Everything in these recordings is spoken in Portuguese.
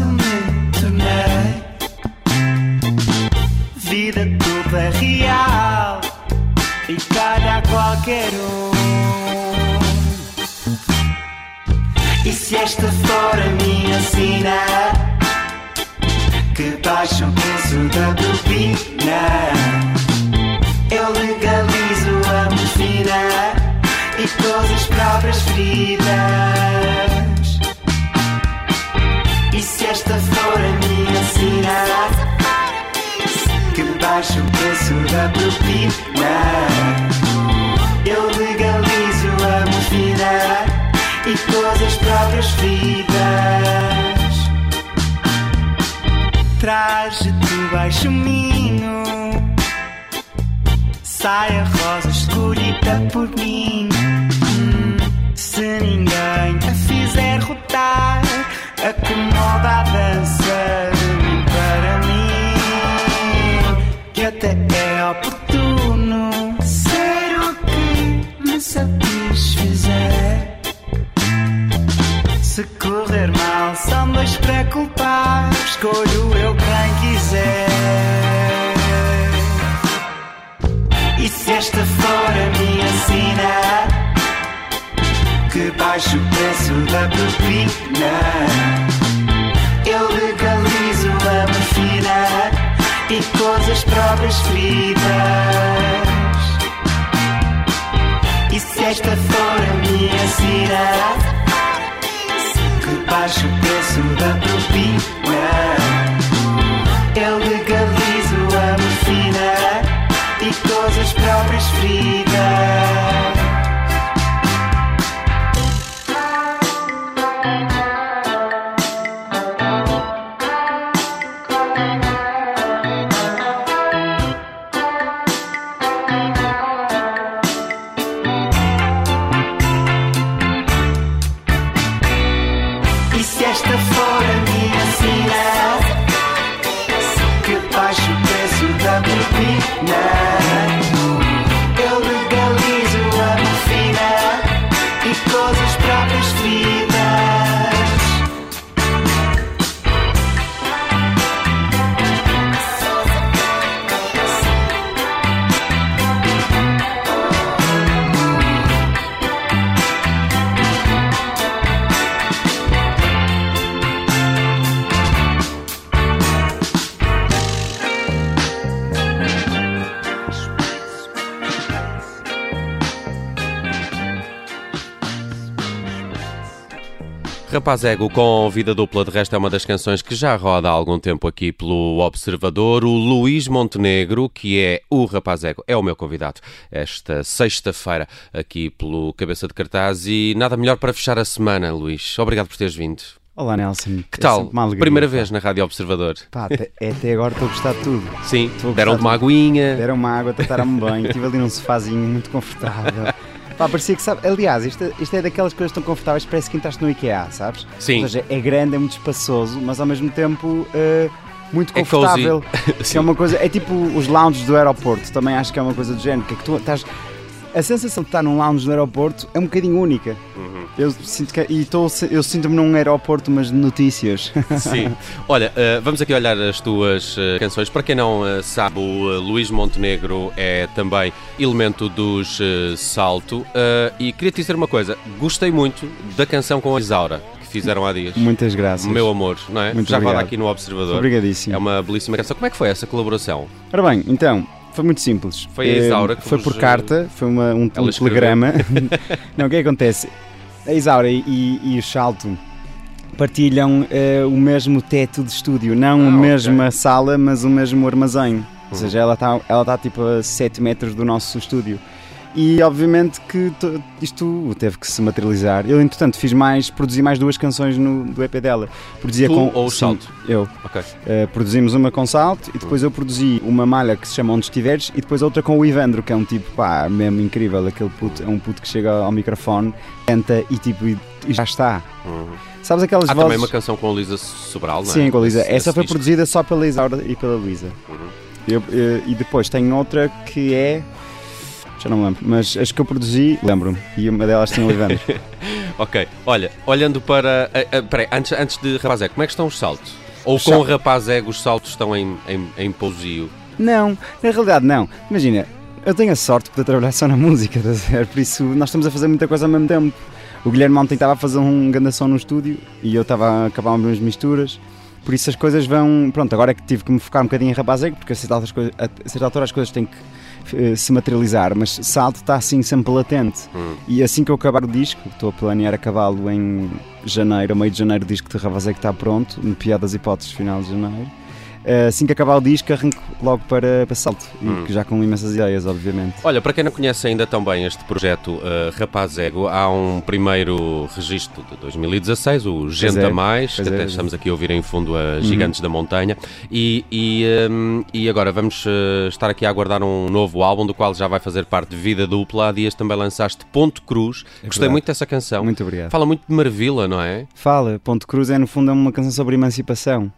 Ele facilmente tornei. Vida toda real e calha a qualquer um. E se esta for a minha sina, que baixa o preço da propina, eu legalizo a morfina e todas as próprias feridas. Que baixa o preço da propina. Eu legalizo a morfina e todas as próprias vidas. Traje de baixo minho, saia rosa escolhida por mim. Hum, se ninguém a fizer rotar, acomoda a dança de mim para mim é oportuno ser o que me satisfizer. Se correr mal, são dois para. Escolho eu quem quiser. E se esta for a minha sina, que baixo preço da propina, eu morfina e as próprias feridas. E se esta for a minha sina, que baixa o preço da propina, propina, Rapaz Ego com vida dupla, de resto é uma das canções que já roda há algum tempo aqui pelo Observador. O Luís Montenegro, que é o Rapaz Ego, é o meu convidado esta sexta-feira aqui pelo Cabeça de Cartaz. E nada melhor para fechar a semana, Luís. Obrigado por teres vindo. Olá Nelson. Que É tal? alegria, Primeira pá. vez na Rádio Observador. Pá, até, até agora estou a gostar de tudo. Sim, gostar uma aguinha. Deram uma água, trataram-me bem, estive ali num sofazinho muito confortável. Pá, parecia que sabe. Aliás, isto, isto é daquelas coisas tão confortáveis, parece que entraste no IKEA, sabes? Sim. Ou seja, é grande, é muito espaçoso, mas ao mesmo tempo eh, muito É confortável. que é uma coisa, é tipo os lounges do aeroporto, também acho que é uma coisa do género, que é que tu estás. A sensação de estar num lounge no aeroporto é um bocadinho única. Uhum. Eu, sinto que, e tô, eu sinto-me num aeroporto, mas de notícias. Sim. Olha, uh, vamos aqui olhar as tuas uh, canções. Para quem não uh, sabe, o Luís Montenegro é também elemento dos Salto. e queria te dizer uma coisa: gostei muito da canção com a Isaura. que Fizeram há dias. Muitas graças. Meu amor, não é? Muito Já obrigado. roda aqui no Observador. Obrigadíssimo. É uma belíssima canção. Como é que foi essa colaboração? Ora bem, então, foi muito simples. Foi a Eh, Isaura que Foi vos, por carta, foi uma- um, um telegrama. Não, o que é que acontece? A Isaura e, e o Salto partilham eh, o mesmo teto de estúdio, não Ah, a mesma sala, mas o mesmo armazém. Uhum. Ou seja, ela está ela tá tipo a 7 metros do nosso estúdio. E obviamente que to- isto teve que se materializar. Eu, entretanto, fiz mais, produzi mais duas canções no, do EP dela. Produzia Tu com ou o sim, Salto? Eu. Ok. Uh, produzimos uma com salto e depois eu produzi uma malha que se chama Onde Estiveres e depois outra com o Ivandro, que é um tipo, pá, mesmo incrível. Aquele puto, é um puto que chega ao microfone, canta e tipo, e, e já está. Uhum. Sabes aquelas Há vozes? também uma canção com a Luísa Sobral, não é? Sim, com a Luísa. Essa foi disco. produzida só pela Isaura e pela Luísa. Uhum. Eu- eu- e depois tem outra que é. Já não me lembro, mas as que eu produzi, lembro-me. E uma delas tem o Ivandro. Ok, olha, olhando para. ah, ah, peraí, antes, antes de Rapaz Ego, como é que estão os saltos? Ou Os com sal- o Rapaz Ego os saltos estão em, em, em pousio? Não, na realidade não. Imagina, eu tenho a sorte de poder trabalhar só na música, ver? por isso nós estamos a fazer muita coisa ao mesmo tempo. O Guilherme ontem estava a fazer um grande som no estúdio e eu estava a acabar umas misturas. Por isso as coisas vão. Pronto, agora é que tive que me focar um bocadinho em rapaz ego, porque a certa altura as coisas têm que eh, se materializar, mas salto está assim sempre latente. Hum. E assim que eu acabar o disco, estou a planear acabá-lo em janeiro, a meio de janeiro, o disco de Ravazé que está pronto, no pior das hipóteses, final de janeiro. Eh, Assim que acabar o disco, arranco logo para, para salto, e Hum. que já com imensas ideias, obviamente. Olha, para quem não conhece ainda tão bem este projeto ah, Rapaz Ego, há um primeiro registro de 2016, o Gente é, a Mais, que é, até é. estamos aqui a ouvir em fundo a Gigantes da Montanha. E, e, hum, e agora vamos ah, estar aqui a aguardar um novo álbum, do qual já vai fazer parte de Vida Dupla. Há dias também lançaste Ponto Cruz. Gostei verdade. muito dessa canção. Muito obrigado. Fala muito de Marvila, não é? Fala, Ponto Cruz é no fundo é uma canção sobre emancipação.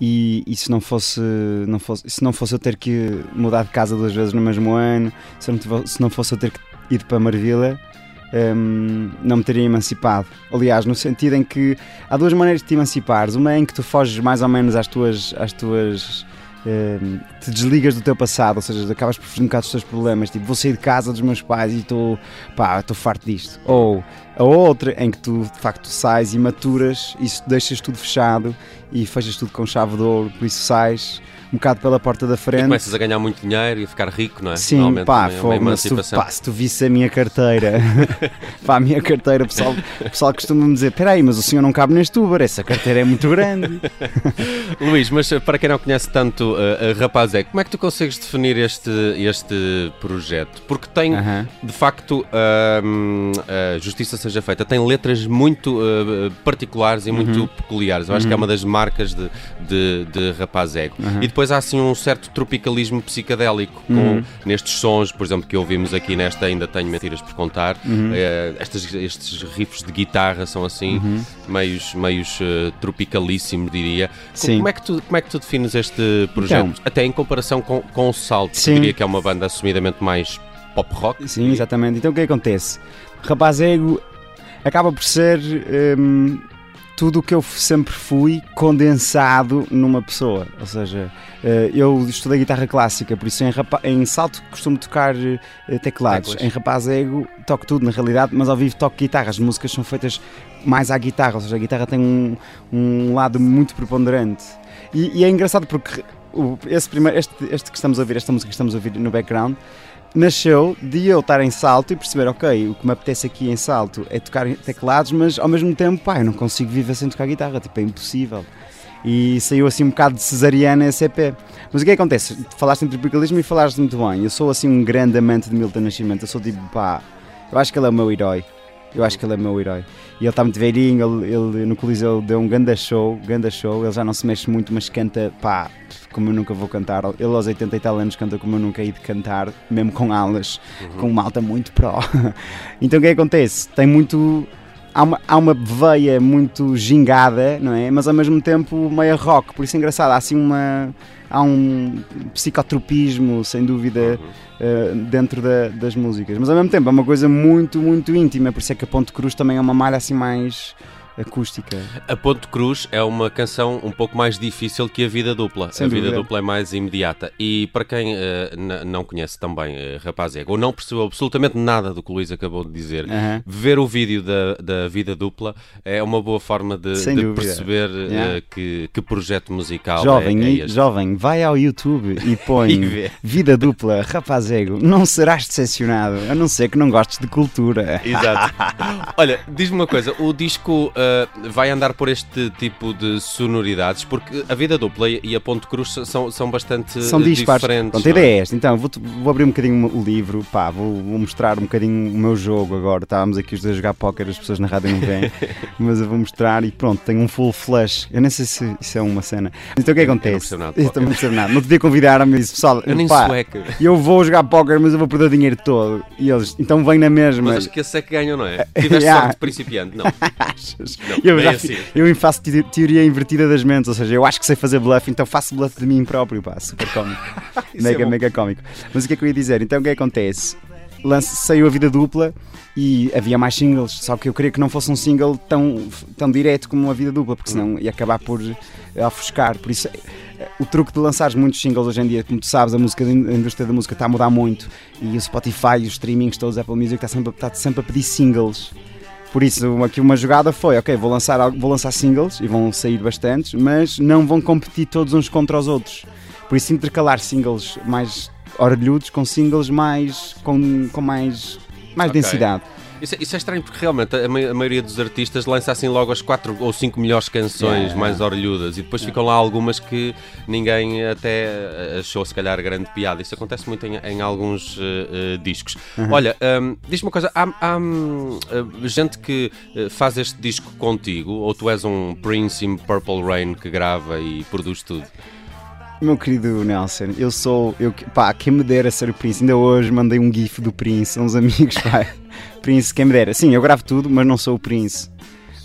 E, e se, não fosse, não fosse, se não fosse eu ter que mudar de casa duas vezes no mesmo ano, se não, se não fosse eu ter que ir para Marvila, hum, não me teria emancipado. Aliás, no sentido em que há duas maneiras de te emancipares. Uma é em que tu foges mais ou menos às tuas. Às tuas hum, te desligas do teu passado, ou seja, acabas por fugir um bocado dos teus problemas. Tipo, vou sair de casa dos meus pais e estou pá, estou farto disto. Ou a outra em que tu de facto sais e maturas e deixas tudo fechado e fechas tudo com chave de ouro, por isso sais um bocado pela porta da E frente. começas a ganhar muito dinheiro e a ficar rico, não é? Sim, pá, também é uma se tu, pá, se tu visse a minha carteira, pá, a minha carteira, o pessoal, pessoal costuma-me dizer: peraí, mas o senhor não cabe neste Uber, essa carteira é muito grande. Luís, mas eh, para quem não conhece tanto uh, Rapaz Ego, como é que tu consegues definir este, este projeto? Porque tem, Aham. de facto, hum, a justiça seja feita, tem letras muito uh, particulares e Uhum. muito peculiares. Eu acho que é uma das marcas de, de, de. Uhum. E depois há assim um certo tropicalismo psicadélico com, Uhum. nestes sons, por exemplo, que ouvimos aqui nesta Ainda Tenho Mentiras por Contar. Uhum. Eh, estas- estes riffs de guitarra são assim, meios, meios eh, tropicalíssimos, diria. Sim. Como é, que tu, como é que tu defines este projeto? Então. Até em comparação com, com o Salto, que Sim. diria que é uma banda assumidamente mais pop rock. Sim, exatamente. Então o que acontece? Rapaz Ego acaba por ser hum, tudo o que eu sempre fui condensado numa pessoa. Ou seja, eh, eu estudei guitarra clássica, por isso em, em salto costumo tocar eh, teclados. Teclas. Em Rapaz Ego toco tudo na realidade, mas ao vivo toco guitarra. As músicas são feitas mais à guitarra, ou seja, a guitarra tem um, um lado muito preponderante. E, e é engraçado porque o- esse primeiro, este, este que estamos a ouvir, esta música que estamos a ouvir no background, nasceu de eu estar em salto e perceber, ok, o que me apetece aqui em salto é tocar teclados, mas ao mesmo tempo, pá, eu não consigo viver sem tocar guitarra, tipo, é impossível. E saiu assim um bocado de cesariana esse EP. Mas o que é que acontece? Falaste em tropicalismo e falaste muito bem. Eu sou assim um grande amante de Milton Nascimento. Eu sou tipo, pá, eu acho que ele é o meu herói. Eu acho que ele é meu herói. E ele está muito velhinho, ele, ele no Coliseu deu um ganda show, ganda show. Ele já não se mexe muito, mas canta, pá, como eu nunca vou cantar. Ele aos 80 e tal anos canta como eu nunca hei de cantar, mesmo com alas, com malta muito pró. então o que é que acontece? Tem muito. Há uma, há uma veia muito gingada, não é? Mas ao mesmo tempo meio rock, por isso é engraçado. Há assim uma. Há um psicotropismo, sem dúvida, uh, dentro da- das músicas. Mas ao mesmo tempo é uma coisa muito, muito íntima. Por isso é que a Ponte Cruz também é uma malha assim mais acústica. A Ponte Cruz é uma canção um pouco mais difícil que a Vida Dupla. Sem a Vida dúvida. Dupla é mais imediata. E para quem eh, n- não conhece também uh, Rapaz Ego, ou não percebeu absolutamente nada do que o Luís acabou de dizer, ver o vídeo da, da Vida Dupla é uma boa forma de, de perceber eh, Yeah. que, que projeto musical Jovem, é, é e- jovem, vai ao YouTube e E põe vê. vida dupla, rapaz ego, não serás decepcionado, a não ser que não gostes de cultura. Exato. Olha, diz-me uma coisa: o disco ah, vai andar por este tipo de sonoridades? Porque a Vida Dupla e a Ponte Cruz são, são bastante São eh, dispares. diferentes. Pronto, a não é? ideia é esta. Então, vou, vou abrir um bocadinho o livro, pá, vou, vou mostrar um bocadinho o meu jogo agora. Estávamos aqui os dois a jogar póquer, as pessoas na rádio não veem, mas eu vou mostrar e pronto, tenho um full flush. Eu nem sei se isso é uma cena. Então o que é que acontece? percebo nada de Eu também não percebo nada. No outro dia convidaram-me e disse, pessoal, Eu nem pá, sueca. eu vou jogar póquer, mas eu vou perder o dinheiro todo. E eles, então vem na mesma. Mas acho que esse é que ganham, não é? Tiveste Yeah. sorte de principiante, não. Achas? Não, eu, já assim. eu faço te- teoria invertida das mentes, ou seja, eu acho que sei fazer bluff, então faço bluff de mim próprio, pá, super cómico. É mega, bom. mega cómico. Mas o que é que eu ia dizer? Então o que é que acontece? Lance, saiu a vida dupla e havia mais singles, só que eu queria que não fosse um single tão, tão direto como a vida dupla, porque senão ia acabar por ofuscar. Por isso, eh, o truque de lançar muitos singles hoje em dia, como tu sabes, a, música, a indústria da música está a mudar muito e o Spotify, os streamings todos, a Apple Music está sempre, está sempre a pedir singles. Por isso, aqui uma jogada foi, ok, vou lançar, vou lançar singles e vão sair bastantes, mas não vão competir todos uns contra os outros. Por isso, intercalar singles mais orelhudos com singles mais com, com mais, mais Ok. densidade. Isso, é- isso é estranho porque realmente a, ma- a maioria dos artistas lança assim logo as quatro ou cinco melhores canções Yeah. mais orelhudas e depois ficam lá algumas que ninguém até eh, achou se calhar grande piada. Isso acontece muito em, em alguns eh, discos. Olha, hum, diz-me uma coisa: há, há, eh, gente que faz este disco contigo ou tu és um Prince in Purple Rain que grava e produz tudo? Meu querido Nelson, eu sou. Eu, pá, quem me dera ser o Prince. Ainda hoje mandei um GIF do Prince a uns amigos, pá. Prince, quem me dera. Sim, eu gravo tudo, mas não sou o Prince.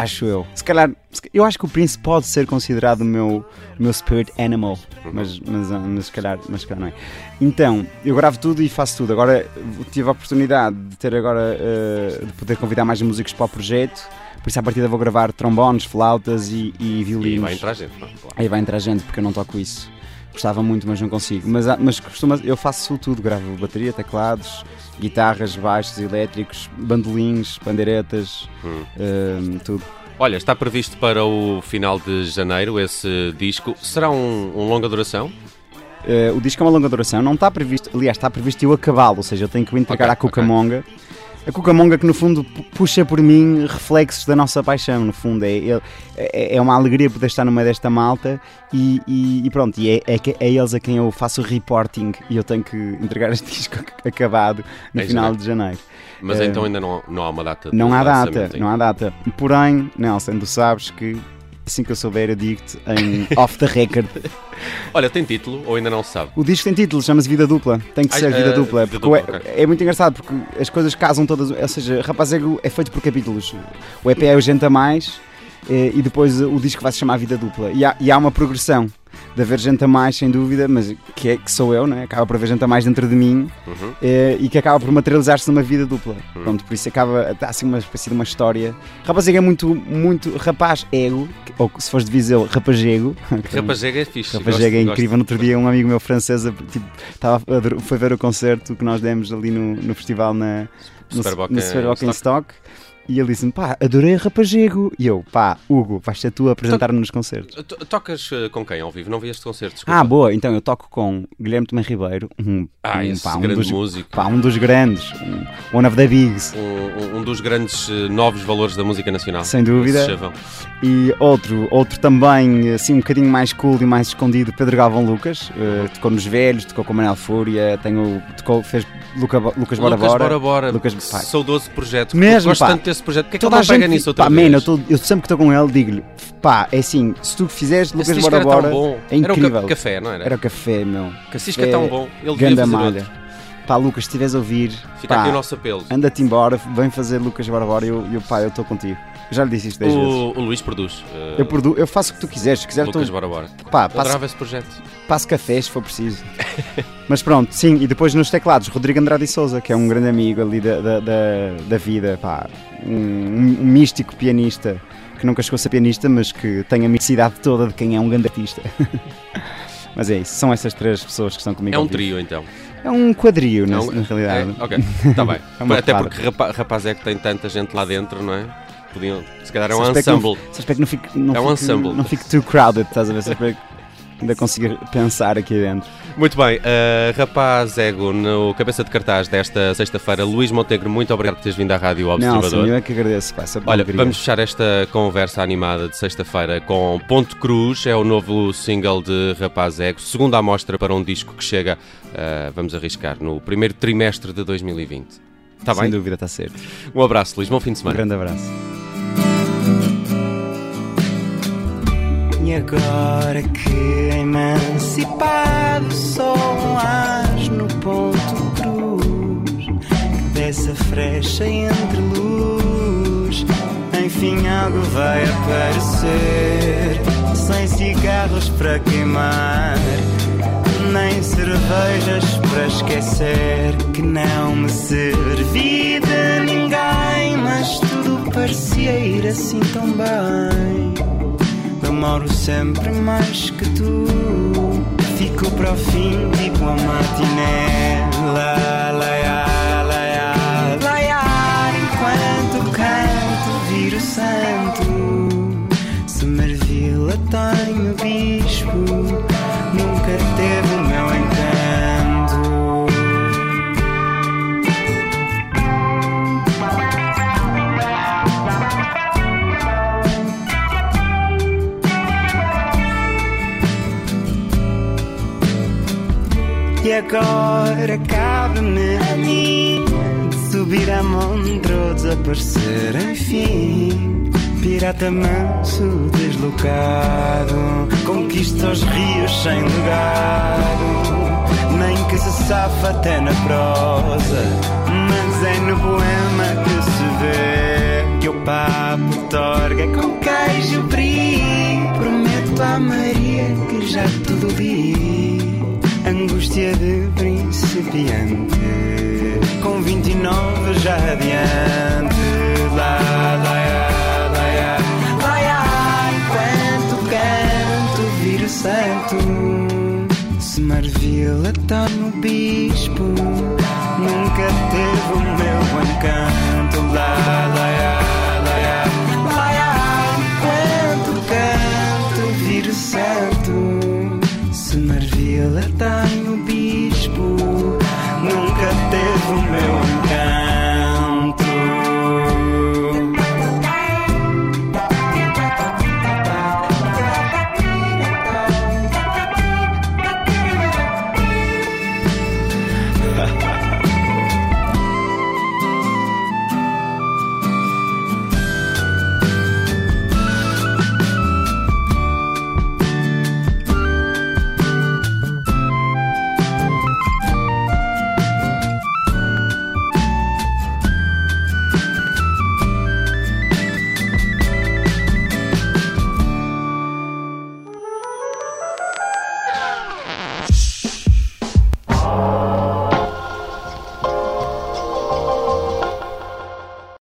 Acho eu. Se calhar, eu acho que o Prince pode ser considerado o meu, o meu spirit animal, mas, mas, ah, mas, se calhar, mas se calhar não é. Então, eu gravo tudo e faço tudo. Agora, tive a oportunidade de ter agora, eh, de poder convidar mais músicos para o projeto. Por isso, à partida, vou gravar trombones, flautas e, e violinos. E vai entrar gente, não é? Aí vai entrar gente porque eu não toco isso. Gostava muito, mas não consigo. Mas, mas costuma, eu faço tudo: gravo bateria, teclados, guitarras, baixos elétricos, bandolins, pandeiretas, Hum. hum, tudo. Olha, está previsto para o final de janeiro esse disco. Será um, um longa duração? Eh, o disco é uma longa duração, não está previsto, aliás, está previsto eu acabá-lo, ou seja, eu tenho que o entregar Ok, à Cucamonga. A Cucamonga que no fundo pu- puxa por mim reflexos da nossa paixão, no fundo, é, é, é- é uma alegria poder estar no meio desta malta e, e- e pronto, e é, é, é eles a quem eu faço o reporting e eu tenho que entregar este disco acabado no Em final janeiro. de janeiro. Mas Eh, então ainda não, não há uma data Não há data, não há data. Porém, Nelson, tu sabes que assim que eu souber eu digo-te em off the record. Olha, tem título ou ainda não se sabe? O disco tem título, chama-se Vida Dupla. Tem que Ai, ser eh, Vida Dupla. Vida Dupla, é, ok. é muito engraçado porque as coisas casam todas. Ou seja, Rapazego é feito por capítulos. O EP é o Gente a Mais eh, e depois o disco vai se chamar Vida Dupla. E há, e há uma progressão de haver gente a mais, sem dúvida, mas que, é, que sou eu, né? acaba por haver gente a mais dentro de mim Uhum. eh, e que acaba por materializar-se numa vida dupla. Pronto, por isso acaba assim uma espécie de uma história. Rapazego é muito, muito rapaz ego, ou se fores de Viseu, rapazego. Rapazega é fixe. Rapazego é gosto- incrível. No outro dia, um amigo meu francês tipo, tava, foi ver o concerto que nós demos ali no, no festival na, no, Superboc no em Superboc em Stock. Stock. E ele disse-me, pá, adorei Rapazego. E eu, pá, Hugo, vais ser tu a apresentar-me nos concertos. To- Tocas eh, com quem ao vivo? Não vi este concerto. Ah, boa, então eu toco com Guilherme Tomé Ribeiro, um, Ah, um, pá, um grande dos, músico. pá, um dos grandes, um, one of the bigs. Um, um- dos grandes eh, novos valores da música nacional. Sem dúvida. E outro, outro também, assim, um bocadinho mais cool e mais escondido, Pedro Galvão Lucas. eh, tocou nos Velhos, tocou com Manel Fúria, tenho, tocou, fez Luca, Lucas Bora Lucas Bora. Bora Bora. Lucas- pá. Saudoso projeto. Mesmo, Gosto pá. tanto desse projeto. Porquê é que ele não a pega gente, nisso outra pá, vez? man, eu, tô- eu sempre que estou com ele digo-lhe, pá, é assim, se tu fizeres Esse Lucas Bora era Bora, bom. é Era incrível. ca- café, não era? Era o café, meu. Esse disco é tão bom. Ele Ganda malha. outro. Pá, Lucas, se estiveres a ouvir, Fica pá, aqui o nosso apelo. anda-te embora, vem fazer Lucas Bora Bora e eu, eu, pá, eu estou contigo. Já lhe disse isto 10 vezes. O, o Luís produz. eh, Eu, produ- eu faço o que tu quiseres. Se quiser, Lucas, tu, bora, bora. pá, passo, Adorava esse projeto. passo café se for preciso. Mas pronto, sim. E depois nos teclados, Rodrigo Andrade e Souza, que é um grande amigo ali da, da, da, da vida. Pá, um, um místico pianista que nunca chegou a ser pianista, mas que tem a misticidade toda de quem é um grande artista. mas é isso. São essas três pessoas que estão comigo. É um vivo. trio, então. É um quadrio, na, É um- na realidade. É, ok, está bem. É uma Até porque rapa, rapaz é que tem tanta gente lá dentro, não é? Podiam, se calhar é um não- ensemble. Só espero que não fique, não É um fique, ensemble. não fique too crowded, estás a ver? Só espero que ainda consiga pensar aqui dentro. Muito bem, uh, rapaz ego no cabeça de cartaz desta sexta-feira, Luís Montenegro, muito obrigado por teres vindo à Rádio Observador. Nelson, eu é que agradeço. Pá, uma Olha, vamos fechar esta conversa animada de sexta-feira com Ponto Cruz, é o novo single de Rapaz Ego, segunda amostra para um disco que chega, uh, vamos arriscar, no primeiro trimestre de 2020. Está Sem bem? dúvida, está certo. Um abraço, Luís, bom fim de Um semana. grande abraço. E agora que emancipado sou um as no ponto cruz que dessa frecha entre luz. Enfim algo vai aparecer sem cigarros para queimar nem cervejas para esquecer que não me servi de ninguém mas tudo parecia ir assim tão bem Demoro sempre mais que tu. Fico para o fim, tipo a matiné. Agora cabe-me a mim subir a montra ou desaparecer, enfim. Pirata manso, deslocado, conquista os rios sem legado. Nem que se safa até na prosa, mas é no poema que se vê que o papo torga com queijo brie. Prometo à Maria que já tudo vi angústia de principiante. Com 29 já adiante. Lá, lá, lá, lá, lá, lá, enquanto canto viro santo. Se Marvila tá no bispo nunca teve o meu encanto. Lá, lá, lá, lá, lá, enquanto canto viro santo ele e o bispo nunca teve o meu encanto. Ha